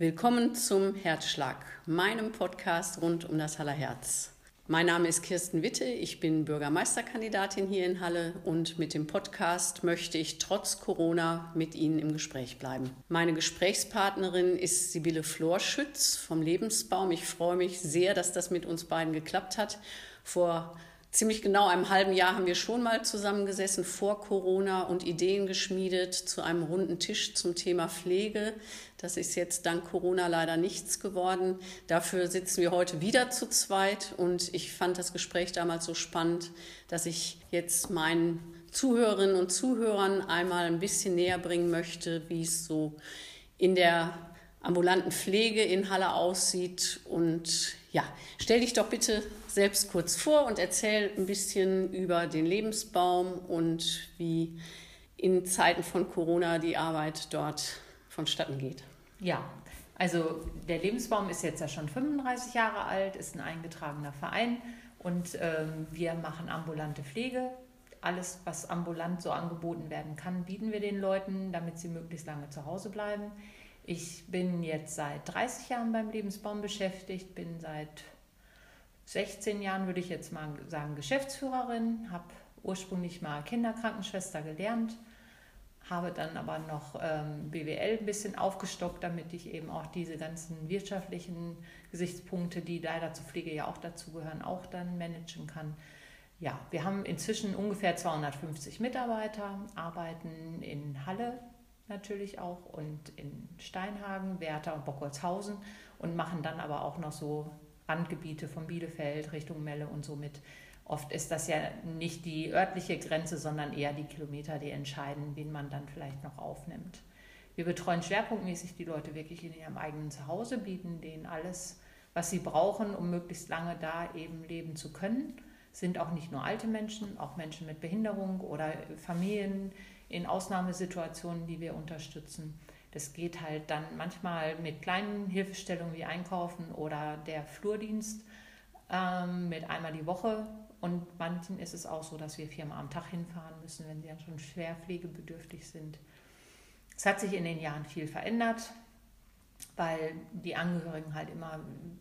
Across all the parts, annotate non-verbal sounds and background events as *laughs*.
Willkommen zum Herzschlag, meinem Podcast rund um das Haller Herz. Mein Name ist Kirsten Witte, ich bin Bürgermeisterkandidatin hier in Halle und mit dem Podcast möchte ich trotz Corona mit Ihnen im Gespräch bleiben. Meine Gesprächspartnerin ist Sibylle Florschütz vom Lebensbaum. Ich freue mich sehr, dass das mit uns beiden geklappt hat. Vor ziemlich genau einem halben Jahr haben wir schon mal zusammengesessen vor Corona und Ideen geschmiedet zu einem runden Tisch zum Thema Pflege. Das ist jetzt dank Corona leider nichts geworden. Dafür sitzen wir heute wieder zu zweit und ich fand das Gespräch damals so spannend, dass ich jetzt meinen Zuhörerinnen und Zuhörern einmal ein bisschen näher bringen möchte, wie es so in der ambulanten Pflege in Halle aussieht. Und ja, stell dich doch bitte selbst kurz vor und erzähl ein bisschen über den Lebensbaum und wie in Zeiten von Corona die Arbeit dort vonstatten geht. Ja, also der Lebensbaum ist jetzt ja schon 35 Jahre alt, ist ein eingetragener Verein und ähm, wir machen ambulante Pflege. Alles, was ambulant so angeboten werden kann, bieten wir den Leuten, damit sie möglichst lange zu Hause bleiben. Ich bin jetzt seit 30 Jahren beim Lebensbaum beschäftigt, bin seit 16 Jahren, würde ich jetzt mal sagen, Geschäftsführerin, habe ursprünglich mal Kinderkrankenschwester gelernt, habe dann aber noch ähm, BWL ein bisschen aufgestockt, damit ich eben auch diese ganzen wirtschaftlichen Gesichtspunkte, die leider zur Pflege ja auch dazugehören, auch dann managen kann. Ja, wir haben inzwischen ungefähr 250 Mitarbeiter, arbeiten in Halle natürlich auch und in Steinhagen, Werther und Bockholzhausen und machen dann aber auch noch so Randgebiete von Bielefeld Richtung Melle und somit. Oft ist das ja nicht die örtliche Grenze, sondern eher die Kilometer, die entscheiden, wen man dann vielleicht noch aufnimmt. Wir betreuen schwerpunktmäßig die Leute wirklich in ihrem eigenen Zuhause, bieten denen alles, was sie brauchen, um möglichst lange da eben leben zu können. Sind auch nicht nur alte Menschen, auch Menschen mit Behinderung oder Familien in Ausnahmesituationen, die wir unterstützen. Das geht halt dann manchmal mit kleinen Hilfestellungen wie Einkaufen oder der Flurdienst ähm, mit einmal die Woche. Und manchen ist es auch so, dass wir viermal am Tag hinfahren müssen, wenn sie dann schon schwer pflegebedürftig sind. Es hat sich in den Jahren viel verändert, weil die Angehörigen halt immer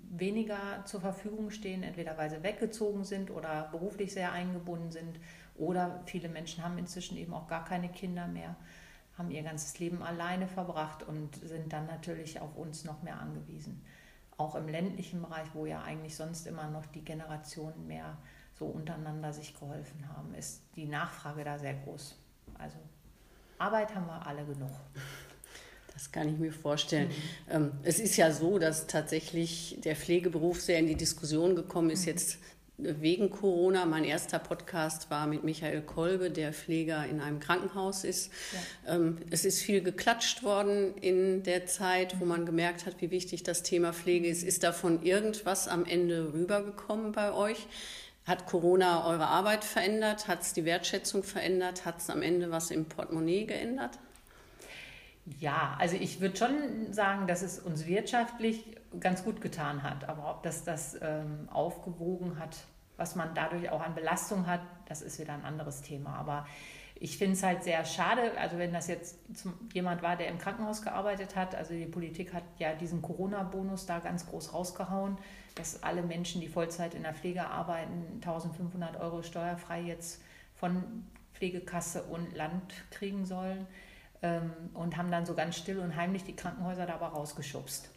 weniger zur Verfügung stehen, entweder weil sie weggezogen sind oder beruflich sehr eingebunden sind. Oder viele Menschen haben inzwischen eben auch gar keine Kinder mehr haben ihr ganzes Leben alleine verbracht und sind dann natürlich auf uns noch mehr angewiesen. Auch im ländlichen Bereich, wo ja eigentlich sonst immer noch die Generationen mehr so untereinander sich geholfen haben, ist die Nachfrage da sehr groß. Also Arbeit haben wir alle genug. Das kann ich mir vorstellen. Mhm. Es ist ja so, dass tatsächlich der Pflegeberuf sehr in die Diskussion gekommen ist, mhm. jetzt wegen Corona. Mein erster Podcast war mit Michael Kolbe, der Pfleger in einem Krankenhaus ist. Ja. Ähm, es ist viel geklatscht worden in der Zeit, wo man gemerkt hat, wie wichtig das Thema Pflege ist. Ist davon irgendwas am Ende rübergekommen bei euch? Hat Corona eure Arbeit verändert? Hat es die Wertschätzung verändert? Hat es am Ende was im Portemonnaie geändert? Ja, also ich würde schon sagen, dass es uns wirtschaftlich ganz gut getan hat. Aber ob das das ähm, aufgewogen hat, was man dadurch auch an Belastung hat, das ist wieder ein anderes Thema. Aber ich finde es halt sehr schade, also wenn das jetzt jemand war, der im Krankenhaus gearbeitet hat, also die Politik hat ja diesen Corona-Bonus da ganz groß rausgehauen, dass alle Menschen, die Vollzeit in der Pflege arbeiten, 1500 Euro steuerfrei jetzt von Pflegekasse und Land kriegen sollen und haben dann so ganz still und heimlich die Krankenhäuser dabei rausgeschubst.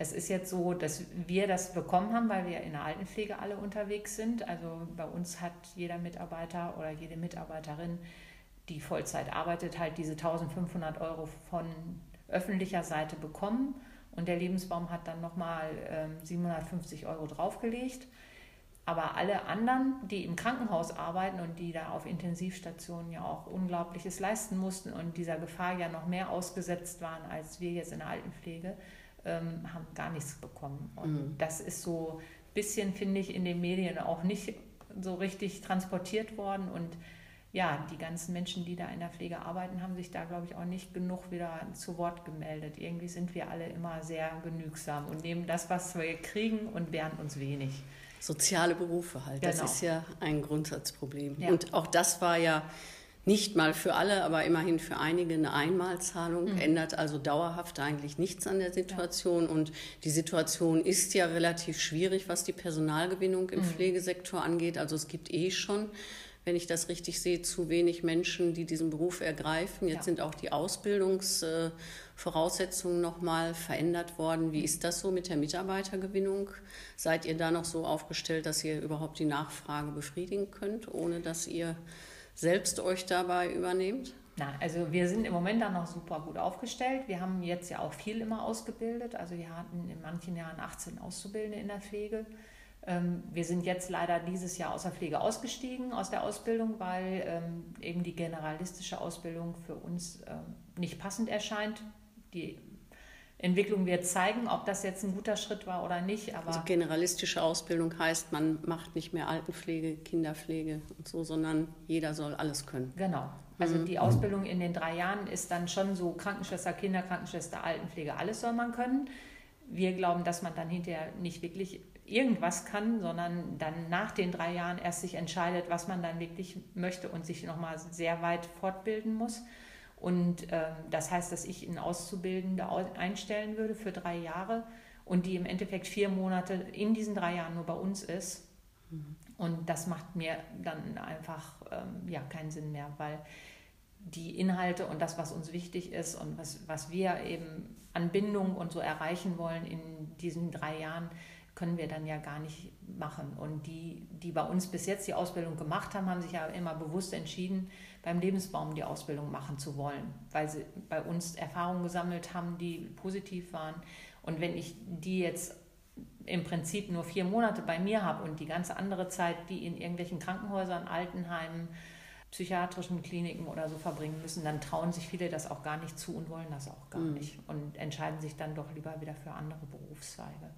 Es ist jetzt so, dass wir das bekommen haben, weil wir in der Altenpflege alle unterwegs sind. Also bei uns hat jeder Mitarbeiter oder jede Mitarbeiterin, die Vollzeit arbeitet, halt diese 1500 Euro von öffentlicher Seite bekommen. Und der Lebensbaum hat dann nochmal ähm, 750 Euro draufgelegt. Aber alle anderen, die im Krankenhaus arbeiten und die da auf Intensivstationen ja auch Unglaubliches leisten mussten und dieser Gefahr ja noch mehr ausgesetzt waren als wir jetzt in der Altenpflege, ähm, haben gar nichts bekommen. Und mhm. das ist so ein bisschen, finde ich, in den Medien auch nicht so richtig transportiert worden. Und ja, die ganzen Menschen, die da in der Pflege arbeiten, haben sich da, glaube ich, auch nicht genug wieder zu Wort gemeldet. Irgendwie sind wir alle immer sehr genügsam und nehmen das, was wir kriegen und wehren uns wenig. Soziale Berufe halt, genau. das ist ja ein Grundsatzproblem. Ja. Und auch das war ja nicht mal für alle, aber immerhin für einige eine Einmalzahlung, mhm. ändert also dauerhaft eigentlich nichts an der Situation. Ja. Und die Situation ist ja relativ schwierig, was die Personalgewinnung im mhm. Pflegesektor angeht. Also es gibt eh schon wenn ich das richtig sehe, zu wenig Menschen, die diesen Beruf ergreifen. Jetzt ja. sind auch die Ausbildungsvoraussetzungen noch mal verändert worden. Wie ist das so mit der Mitarbeitergewinnung? Seid ihr da noch so aufgestellt, dass ihr überhaupt die Nachfrage befriedigen könnt, ohne dass ihr selbst euch dabei übernehmt? Na, also wir sind im Moment da noch super gut aufgestellt. Wir haben jetzt ja auch viel immer ausgebildet. Also wir hatten in manchen Jahren 18 Auszubildende in der Pflege. Ähm, wir sind jetzt leider dieses Jahr aus der Pflege ausgestiegen, aus der Ausbildung, weil ähm, eben die generalistische Ausbildung für uns ähm, nicht passend erscheint. Die Entwicklung wird zeigen, ob das jetzt ein guter Schritt war oder nicht. Aber also generalistische Ausbildung heißt, man macht nicht mehr Altenpflege, Kinderpflege und so, sondern jeder soll alles können. Genau. Also mhm. die Ausbildung in den drei Jahren ist dann schon so Krankenschwester, Kinderkrankenschwester, Altenpflege, alles soll man können. Wir glauben, dass man dann hinterher nicht wirklich irgendwas kann, sondern dann nach den drei Jahren erst sich entscheidet, was man dann wirklich möchte und sich nochmal sehr weit fortbilden muss. Und ähm, das heißt, dass ich einen Auszubildende einstellen würde für drei Jahre und die im Endeffekt vier Monate in diesen drei Jahren nur bei uns ist. Mhm. Und das macht mir dann einfach ähm, ja, keinen Sinn mehr, weil die Inhalte und das, was uns wichtig ist und was, was wir eben an Bindung und so erreichen wollen in diesen drei Jahren, können wir dann ja gar nicht machen. Und die, die bei uns bis jetzt die Ausbildung gemacht haben, haben sich ja immer bewusst entschieden, beim Lebensbaum die Ausbildung machen zu wollen, weil sie bei uns Erfahrungen gesammelt haben, die positiv waren. Und wenn ich die jetzt im Prinzip nur vier Monate bei mir habe und die ganze andere Zeit, die in irgendwelchen Krankenhäusern, Altenheimen, psychiatrischen Kliniken oder so verbringen müssen, dann trauen sich viele das auch gar nicht zu und wollen das auch gar mhm. nicht und entscheiden sich dann doch lieber wieder für andere Berufszweige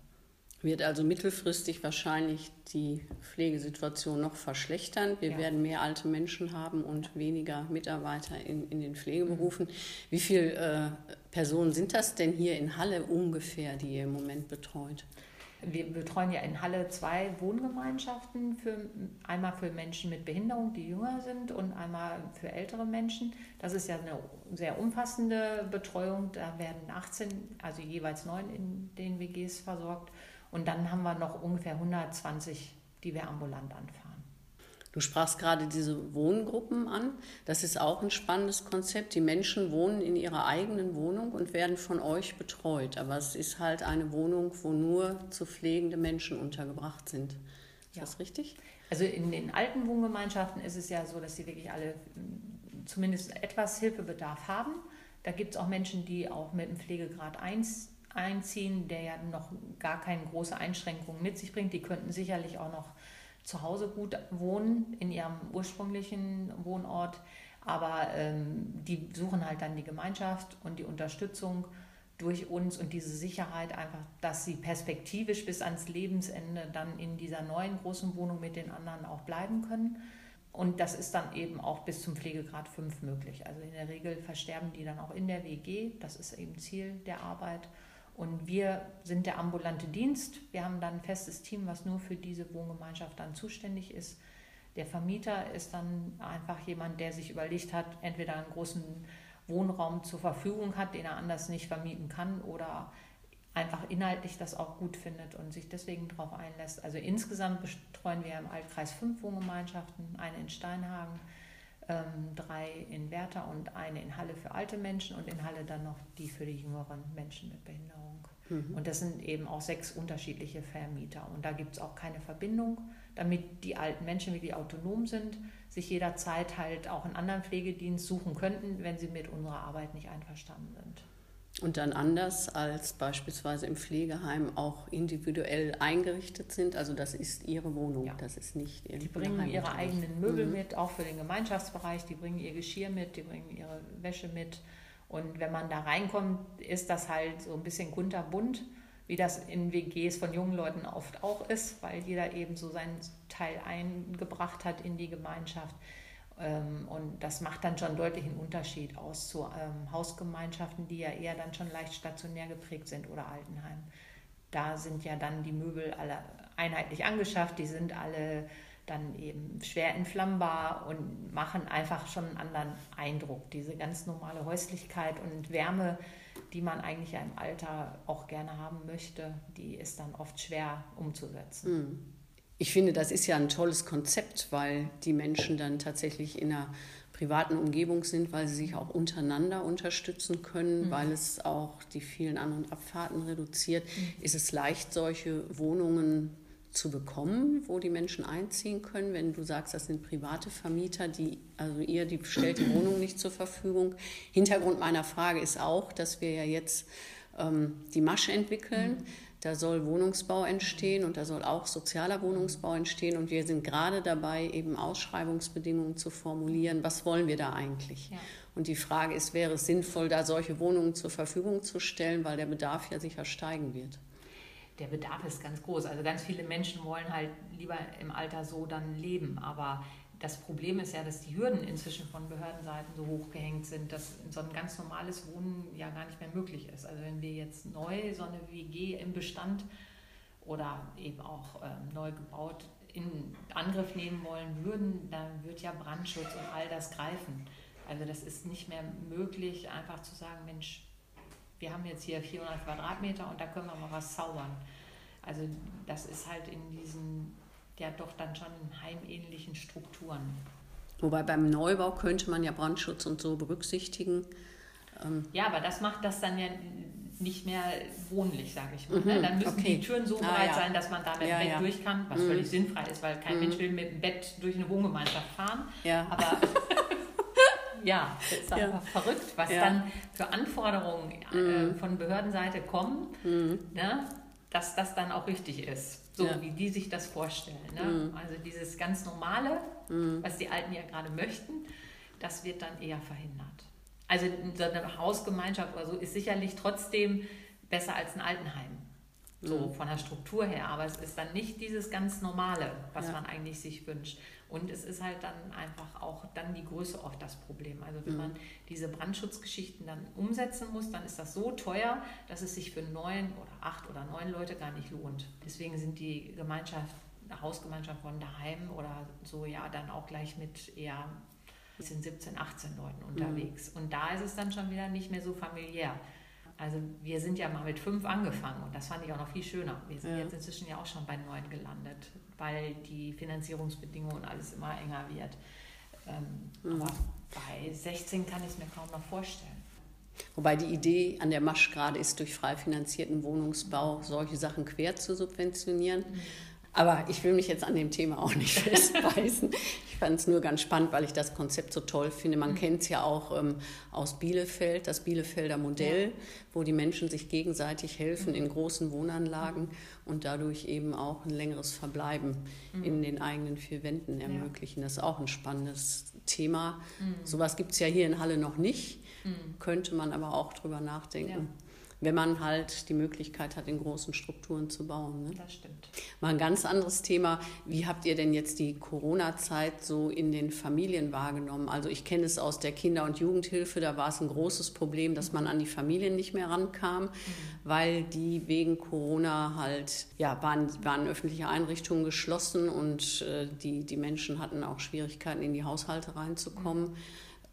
wird also mittelfristig wahrscheinlich die Pflegesituation noch verschlechtern. Wir ja. werden mehr alte Menschen haben und weniger Mitarbeiter in, in den Pflegeberufen. Mhm. Wie viele äh, Personen sind das denn hier in Halle ungefähr, die ihr im Moment betreut? Wir betreuen ja in Halle zwei Wohngemeinschaften, für, einmal für Menschen mit Behinderung, die jünger sind, und einmal für ältere Menschen. Das ist ja eine sehr umfassende Betreuung. Da werden 18, also jeweils neun in den WGs versorgt. Und dann haben wir noch ungefähr 120, die wir ambulant anfahren. Du sprachst gerade diese Wohngruppen an. Das ist auch ein spannendes Konzept. Die Menschen wohnen in ihrer eigenen Wohnung und werden von euch betreut. Aber es ist halt eine Wohnung, wo nur zu pflegende Menschen untergebracht sind. Ist ja. das richtig? Also in den alten Wohngemeinschaften ist es ja so, dass sie wirklich alle hm, zumindest etwas Hilfebedarf haben. Da gibt es auch Menschen, die auch mit dem Pflegegrad 1 einziehen, der ja noch gar keine große Einschränkungen mit sich bringt. Die könnten sicherlich auch noch zu Hause gut wohnen, in ihrem ursprünglichen Wohnort. Aber ähm, die suchen halt dann die Gemeinschaft und die Unterstützung durch uns und diese Sicherheit einfach, dass sie perspektivisch bis ans Lebensende dann in dieser neuen großen Wohnung mit den anderen auch bleiben können. Und das ist dann eben auch bis zum Pflegegrad 5 möglich. Also in der Regel versterben die dann auch in der WG. Das ist eben Ziel der Arbeit. Und wir sind der ambulante Dienst. Wir haben dann ein festes Team, was nur für diese Wohngemeinschaft dann zuständig ist. Der Vermieter ist dann einfach jemand, der sich überlegt hat, entweder einen großen Wohnraum zur Verfügung hat, den er anders nicht vermieten kann oder einfach inhaltlich das auch gut findet und sich deswegen darauf einlässt. Also insgesamt betreuen wir im Altkreis fünf Wohngemeinschaften, eine in Steinhagen, ähm, drei in Werther und eine in Halle für alte Menschen und in Halle dann noch die für die jüngeren Menschen mit Behinderung. Mhm. Und das sind eben auch sechs unterschiedliche Vermieter. Und da gibt es auch keine Verbindung, damit die alten Menschen wirklich autonom sind, sich jederzeit halt auch einen anderen Pflegedienst suchen könnten, wenn sie mit unserer Arbeit nicht einverstanden sind. Und dann anders als beispielsweise im Pflegeheim auch individuell eingerichtet sind. Also das ist ihre Wohnung, ja. das ist nicht ihr Die bringen ihre eigenen Möbel mhm. mit, auch für den Gemeinschaftsbereich. Die bringen ihr Geschirr mit, die bringen ihre Wäsche mit. Und wenn man da reinkommt, ist das halt so ein bisschen kunterbunt, wie das in WGs von jungen Leuten oft auch ist, weil jeder eben so seinen Teil eingebracht hat in die Gemeinschaft. Ähm, und das macht dann schon deutlich einen Unterschied aus zu ähm, Hausgemeinschaften, die ja eher dann schon leicht stationär geprägt sind oder Altenheim. Da sind ja dann die Möbel alle einheitlich angeschafft, die sind alle dann eben schwer entflammbar und machen einfach schon einen anderen Eindruck. Diese ganz normale Häuslichkeit und Wärme, die man eigentlich ja im Alter auch gerne haben möchte, die ist dann oft schwer umzusetzen. Hm. Ich finde, das ist ja ein tolles Konzept, weil die Menschen dann tatsächlich in einer privaten Umgebung sind, weil sie sich auch untereinander unterstützen können, mhm. weil es auch die vielen An- und Abfahrten reduziert. Mhm. Ist es leicht, solche Wohnungen zu bekommen, wo die Menschen einziehen können, wenn du sagst, das sind private Vermieter, die, also ihr, die stellt die Wohnung nicht zur Verfügung. Hintergrund meiner Frage ist auch, dass wir ja jetzt ähm, die Masche entwickeln. Mhm. Da soll Wohnungsbau entstehen und da soll auch sozialer Wohnungsbau entstehen. Und wir sind gerade dabei, eben Ausschreibungsbedingungen zu formulieren. Was wollen wir da eigentlich? Ja. Und die Frage ist, wäre es sinnvoll, da solche Wohnungen zur Verfügung zu stellen, weil der Bedarf ja sicher steigen wird? Der Bedarf ist ganz groß. Also ganz viele Menschen wollen halt lieber im Alter so dann leben. Aber das Problem ist ja, dass die Hürden inzwischen von Behördenseiten so hoch gehängt sind, dass so ein ganz normales Wohnen ja gar nicht mehr möglich ist. Also wenn wir jetzt neu so eine WG im Bestand oder eben auch ähm, neu gebaut in Angriff nehmen wollen würden, dann wird ja Brandschutz und all das greifen. Also das ist nicht mehr möglich, einfach zu sagen, Mensch, wir haben jetzt hier 400 Quadratmeter und da können wir mal was zaubern. Also das ist halt in diesen ja doch dann schon heimähnlichen Strukturen. Wobei beim Neubau könnte man ja Brandschutz und so berücksichtigen. Ähm ja, aber das macht das dann ja nicht mehr wohnlich, sage ich mal. Ne? Mhm, dann müssen okay. die Türen so ah, breit ja. sein, dass man da mit dem Bett ja. durch kann, was mhm. völlig sinnfrei ist, weil kein mhm. Mensch will mit dem Bett durch eine Wohngemeinschaft fahren. Ja. Aber *laughs* ja, das ist einfach verrückt, was dann für Anforderungen äh, mhm. von Behördenseite kommen, mhm. ne? dass das dann auch richtig ist so ja. wie die sich das vorstellen. Ne? Mhm. Also dieses ganz Normale, mhm. was die Alten ja gerade möchten, das wird dann eher verhindert. Also so eine Hausgemeinschaft oder so ist sicherlich trotzdem besser als ein Altenheim so mhm. von der Struktur her. Aber es ist dann nicht dieses ganz Normale, was ja. man eigentlich sich wünscht. Und es ist halt dann einfach auch dann die Größe oft das Problem. Also wenn mhm. man diese Brandschutzgeschichten dann umsetzen muss, dann ist das so teuer, dass es sich für neun oder acht oder neun Leute gar nicht lohnt. Deswegen sind die Gemeinschaft, Hausgemeinschaft von daheim oder so ja dann auch gleich mit eher 17, 18 Leuten unterwegs. Mhm. Und da ist es dann schon wieder nicht mehr so familiär. Also wir sind ja mal mit fünf angefangen und das fand ich auch noch viel schöner. Wir sind ja. jetzt inzwischen ja auch schon bei neun gelandet, weil die Finanzierungsbedingungen und alles immer enger wird. Ähm, mhm. Aber bei 16 kann ich es mir kaum noch vorstellen. Wobei die Idee an der Masch gerade ist, durch frei finanzierten Wohnungsbau solche Sachen quer zu subventionieren. Mhm. Aber ich will mich jetzt an dem Thema auch nicht *laughs* festbeißen. ich fand es nur ganz spannend, weil ich das Konzept so toll finde. Man mhm. kennt es ja auch ähm, aus Bielefeld, das Bielefelder Modell, ja. wo die Menschen sich gegenseitig helfen in mhm. großen Wohnanlagen und dadurch eben auch ein längeres Verbleiben mhm. in den eigenen vier Wänden ermöglichen. Ja. Das ist auch ein spannendes Thema. Mhm. Sowas gibt es ja hier in Halle noch nicht, mhm. könnte man aber auch drüber nachdenken. Ja wenn man halt die Möglichkeit hat, in großen Strukturen zu bauen. Ne? Das stimmt. Mal ein ganz anderes Thema. Wie habt ihr denn jetzt die Corona-Zeit so in den Familien wahrgenommen? Also ich kenne es aus der Kinder- und Jugendhilfe, da war es ein großes Problem, dass man an die Familien nicht mehr rankam, mhm. weil die wegen Corona halt, ja, waren, waren öffentliche Einrichtungen geschlossen und äh, die, die Menschen hatten auch Schwierigkeiten, in die Haushalte reinzukommen. Mhm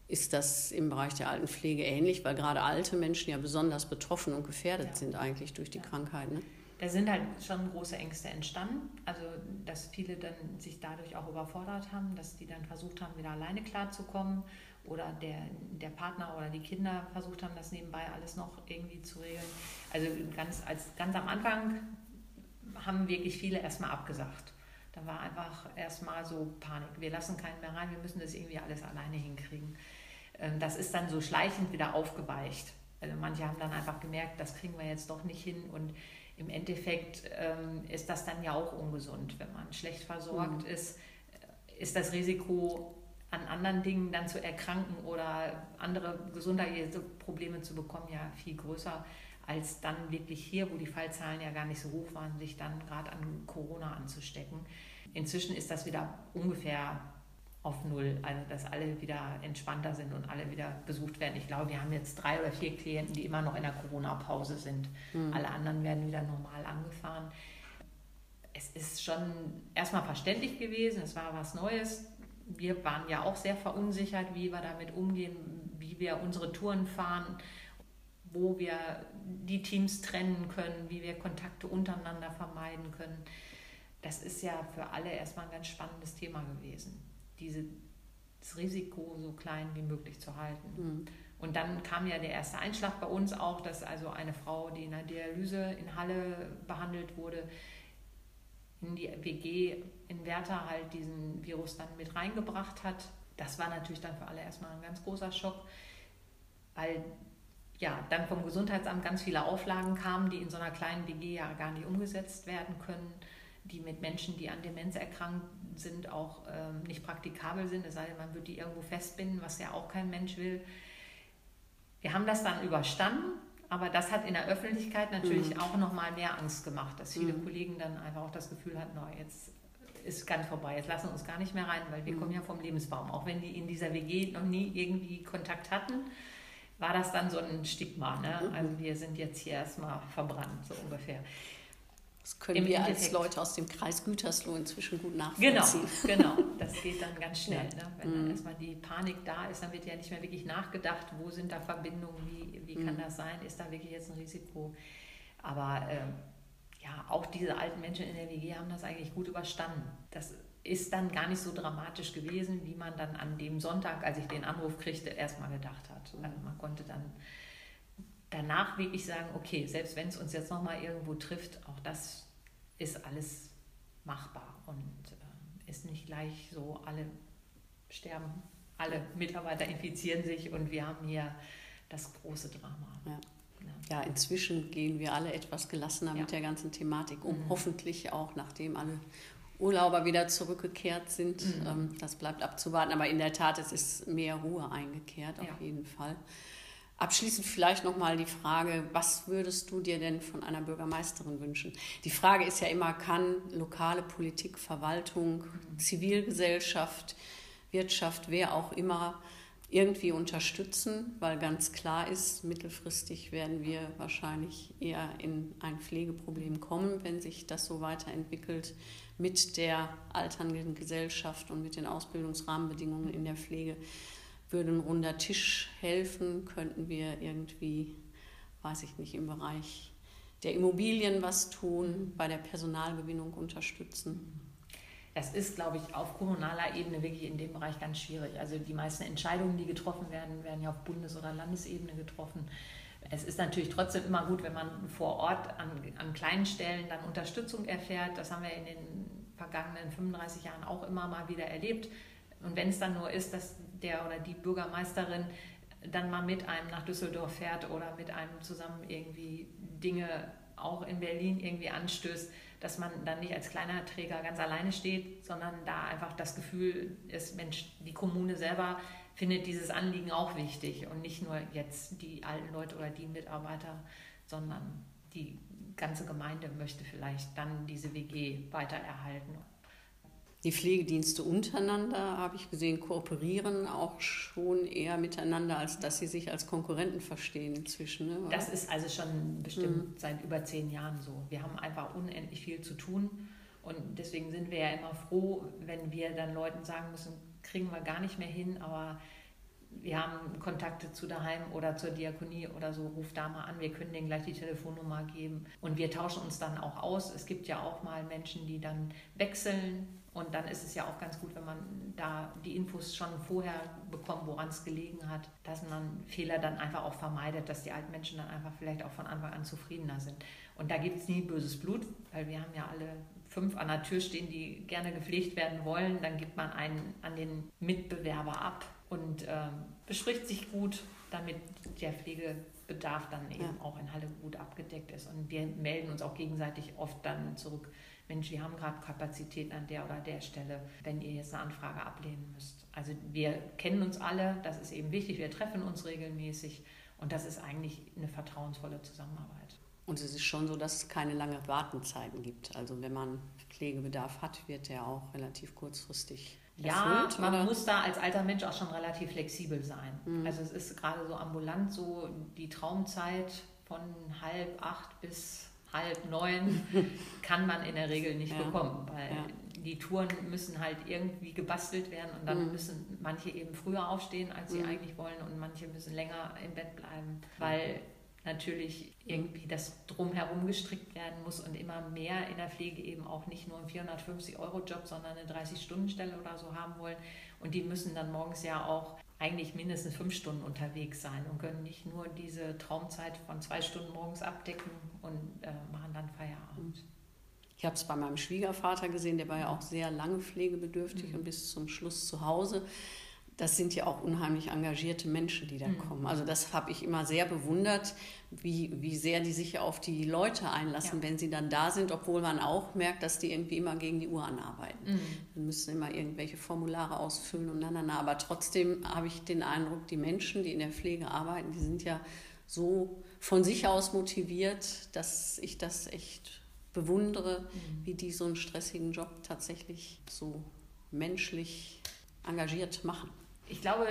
ist das im Bereich der Altenpflege ähnlich, weil gerade alte Menschen ja besonders betroffen und gefährdet ja. sind eigentlich durch die ja. Krankheit. Ne? Da sind halt schon große Ängste entstanden, also dass viele dann sich dadurch auch überfordert haben, dass die dann versucht haben, wieder alleine klarzukommen oder der, der Partner oder die Kinder versucht haben, das nebenbei alles noch irgendwie zu regeln. Also ganz, als, ganz am Anfang haben wirklich viele erstmal abgesagt. Da war einfach erstmal so Panik. Wir lassen keinen mehr rein, wir müssen das irgendwie alles alleine hinkriegen. Ähm, das ist dann so schleichend wieder aufgeweicht. Also manche haben dann einfach gemerkt, das kriegen wir jetzt doch nicht hin und im Endeffekt ähm, ist das dann ja auch ungesund. Wenn man schlecht versorgt mhm. ist, äh, ist das Risiko an anderen Dingen dann zu erkranken oder andere gesundheitliche Probleme zu bekommen ja viel größer als dann wirklich hier, wo die Fallzahlen ja gar nicht so hoch waren, sich dann gerade an Corona anzustecken. Inzwischen ist das wieder ungefähr auf Null, also dass alle wieder entspannter sind und alle wieder besucht werden. Ich glaube, wir haben jetzt drei oder vier Klienten, die immer noch in der Corona-Pause sind. Mhm. Alle anderen werden wieder normal angefahren. es ist schon erstmal verständlich gewesen, es war was Neues. Wir waren ja auch sehr verunsichert, wie wir damit umgehen, wie wir unsere Touren fahren, wo wir die Teams trennen können, wie wir Kontakte untereinander vermeiden können. Das ist ja für alle erstmal ein ganz spannendes Thema gewesen, diese, das Risiko so klein wie möglich zu halten. Mhm. Und dann kam ja der erste Einschlag bei uns auch, dass also eine Frau, die in der Dialyse in Halle behandelt wurde, in die WG in Werther halt diesen Virus dann mit reingebracht hat. Das war natürlich dann für alle erstmal ein ganz großer Schock, weil ja dann vom Gesundheitsamt ganz viele Auflagen kamen, die in so einer kleinen WG ja gar nicht umgesetzt werden können, die mit Menschen, die an Demenz erkrankt sind, auch ähm, nicht praktikabel sind, es sei denn, man würde die irgendwo festbinden, was ja auch kein Mensch will. Wir haben das dann überstanden, aber das hat in der Öffentlichkeit natürlich mhm. auch nochmal mehr Angst gemacht, dass viele mhm. Kollegen dann einfach auch das Gefühl hatten, no, jetzt ist ganz vorbei, jetzt lassen wir uns gar nicht mehr rein, weil wir mhm. kommen ja vom Lebensbaum. Auch wenn die in dieser WG noch nie irgendwie Kontakt hatten, war das dann so ein Stigma. Ne? Mhm. Also wir sind jetzt hier erstmal verbrannt, so ungefähr. Das können wir Endeffekt. als Leute aus dem Kreis Gütersloh inzwischen gut nachvollziehen. Genau, *laughs* genau. Das geht dann ganz schnell. Ja. Ne? Wenn dann mhm. erstmal die Panik da ist, dann wird ja nicht mehr wirklich nachgedacht, wo sind da Verbindungen, wie, wie kann mhm. das sein, ist da wirklich jetzt ein Risiko. Aber äh, ja, auch diese alten Menschen in der WG haben das eigentlich gut überstanden. Das ist dann gar nicht so dramatisch gewesen, wie man dann an dem Sonntag, als ich den Anruf kriegte, erstmal gedacht hat. Also man konnte dann danach wirklich sagen, okay, selbst wenn es uns jetzt nochmal irgendwo trifft, auch das ist alles machbar und äh, ist nicht gleich so, alle sterben, alle Mitarbeiter infizieren sich und wir haben hier das große Drama. Ja. Ja, inzwischen gehen wir alle etwas gelassener ja. mit der ganzen Thematik um. Mhm. Hoffentlich auch, nachdem alle Urlauber wieder zurückgekehrt sind. Mhm. Ähm, das bleibt abzuwarten. Aber in der Tat, es ist mehr Ruhe eingekehrt, auf ja. jeden Fall. Abschließend vielleicht nochmal die Frage, was würdest du dir denn von einer Bürgermeisterin wünschen? Die Frage ist ja immer, kann lokale Politik, Verwaltung, Zivilgesellschaft, Wirtschaft, wer auch immer irgendwie unterstützen, weil ganz klar ist, mittelfristig werden wir wahrscheinlich eher in ein Pflegeproblem kommen, wenn sich das so weiterentwickelt mit der alternden Gesellschaft und mit den Ausbildungsrahmenbedingungen in der Pflege würde ein runder Tisch helfen? Könnten wir irgendwie, weiß ich nicht, im Bereich der Immobilien was tun, bei der Personalgewinnung unterstützen? Das ist, glaube ich, auf kommunaler Ebene wirklich in dem Bereich ganz schwierig. Also die meisten Entscheidungen, die getroffen werden, werden ja auf Bundes- oder Landesebene getroffen. Es ist natürlich trotzdem immer gut, wenn man vor Ort an, an kleinen Stellen dann Unterstützung erfährt. Das haben wir in den vergangenen 35 Jahren auch immer mal wieder erlebt. Und wenn es dann nur ist, dass der oder die Bürgermeisterin dann mal mit einem nach Düsseldorf fährt oder mit einem zusammen irgendwie Dinge auch in Berlin irgendwie anstößt, dass man dann nicht als kleiner Träger ganz alleine steht, sondern da einfach das Gefühl ist, Mensch, die Kommune selber findet dieses Anliegen auch wichtig und nicht nur jetzt die alten Leute oder die Mitarbeiter, sondern die ganze Gemeinde möchte vielleicht dann diese WG weitererhalten. Die Pflegedienste untereinander, habe ich gesehen, kooperieren auch schon eher miteinander, als dass sie sich als Konkurrenten verstehen inzwischen. Ne? Das ist also schon bestimmt mhm. seit über zehn Jahren so. Wir haben einfach unendlich viel zu tun und deswegen sind wir ja immer froh, wenn wir dann Leuten sagen müssen, kriegen wir gar nicht mehr hin, aber wir haben Kontakte zu daheim oder zur Diakonie oder so, ruf da mal an, wir können denen gleich die Telefonnummer geben. Und wir tauschen uns dann auch aus. Es gibt ja auch mal Menschen, die dann wechseln. Und dann ist es ja auch ganz gut, wenn man da die Infos schon vorher bekommt, woran es gelegen hat, dass man Fehler dann einfach auch vermeidet, dass die alten Menschen dann einfach vielleicht auch von Anfang an zufriedener sind. Und da gibt es nie böses Blut, weil wir haben ja alle fünf an der Tür stehen, die gerne gepflegt werden wollen. Dann gibt man einen an den Mitbewerber ab und ähm, bespricht sich gut, damit der Pflegebedarf dann eben ja. auch in Halle gut abgedeckt ist. Und wir melden uns auch gegenseitig oft dann zurück, Mensch, wir haben gerade Kapazitäten an der oder der Stelle, wenn ihr jetzt eine Anfrage ablehnen müsst. Also wir kennen uns alle, das ist eben wichtig, wir treffen uns regelmäßig und das ist eigentlich eine vertrauensvolle Zusammenarbeit. Und es ist schon so, dass es keine lange Wartenzeiten gibt. Also wenn man Pflegebedarf hat, wird der auch relativ kurzfristig ja, man oder? muss da als alter Mensch auch schon relativ flexibel sein. Mhm. Also es ist gerade so ambulant so die Traumzeit von halb acht bis halb neun *laughs* kann man in der Regel nicht Ja. bekommen, weil Ja. die Touren müssen halt irgendwie gebastelt werden und dann Mhm. müssen manche eben früher aufstehen, als sie Mhm. eigentlich wollen und manche müssen länger im Bett bleiben, weil natürlich irgendwie das drumherum gestrickt werden muss und immer mehr in der Pflege eben auch nicht nur einen 450-Euro-Job, sondern eine 30-Stunden-Stelle oder so haben wollen. Und die müssen dann morgens ja auch eigentlich mindestens fünf Stunden unterwegs sein und können nicht nur diese Traumzeit von zwei Stunden morgens abdecken und äh, machen dann Feierabend. Ich habe es bei meinem Schwiegervater gesehen, der war ja auch sehr lange pflegebedürftig Mhm. und bis zum Schluss zu Hause. Das sind ja auch unheimlich engagierte Menschen, die da Mhm. kommen. Also das habe ich immer sehr bewundert, wie, wie sehr die sich auf die Leute einlassen, Ja. wenn sie dann da sind, obwohl man auch merkt, dass die irgendwie immer gegen die Uhr anarbeiten. Mhm. Dann müssen immer irgendwelche Formulare ausfüllen und na, na, na. Aber trotzdem habe ich den Eindruck, die Menschen, die in der Pflege arbeiten, die sind ja so von sich aus motiviert, dass ich das echt bewundere, Mhm. wie die so einen stressigen Job tatsächlich so menschlich engagiert machen. Ich glaube,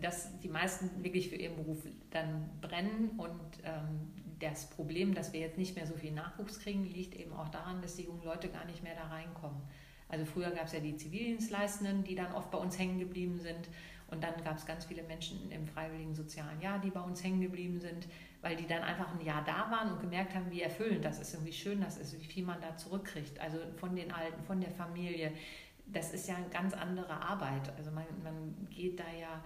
dass die meisten wirklich für ihren Beruf dann brennen und ähm, das Problem, dass wir jetzt nicht mehr so viel Nachwuchs kriegen, liegt eben auch daran, dass die jungen Leute gar nicht mehr da reinkommen. Also früher gab es ja die Zivildienstleistenden, die dann oft bei uns hängen geblieben sind. Und dann gab es ganz viele Menschen im freiwilligen sozialen Jahr, die bei uns hängen geblieben sind, weil die dann einfach ein Jahr da waren und gemerkt haben, wie erfüllend das ist und wie schön das ist, wie viel man da zurückkriegt. Also von den Alten, von der Familie. Das ist ja eine ganz andere Arbeit. Also man, man geht da ja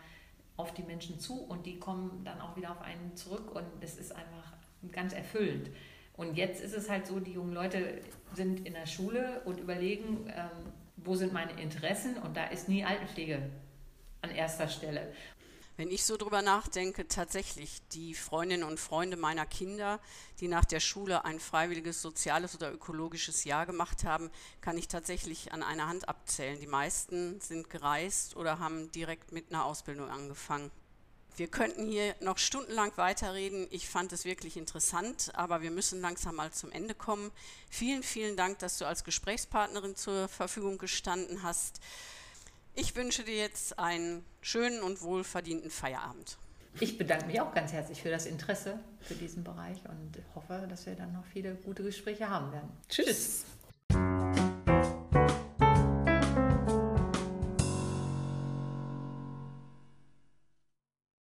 auf die Menschen zu und die kommen dann auch wieder auf einen zurück und das ist einfach ganz erfüllend. Und jetzt ist es halt so, die jungen Leute sind in der Schule und überlegen, ähm, wo sind meine Interessen und da ist nie Altenpflege an erster Stelle. Wenn ich so drüber nachdenke, tatsächlich die Freundinnen und Freunde meiner Kinder, die nach der Schule ein freiwilliges soziales oder ökologisches Jahr gemacht haben, kann ich tatsächlich an einer Hand abzählen. Die meisten sind gereist oder haben direkt mit einer Ausbildung angefangen. Wir könnten hier noch stundenlang weiterreden. Ich fand es wirklich interessant, aber wir müssen langsam mal zum Ende kommen. Vielen, vielen Dank, dass du als Gesprächspartnerin zur Verfügung gestanden hast. Ich wünsche dir jetzt einen schönen und wohlverdienten Feierabend. Ich bedanke mich auch ganz herzlich für das Interesse für diesen Bereich und hoffe, dass wir dann noch viele gute Gespräche haben werden. Tschüss.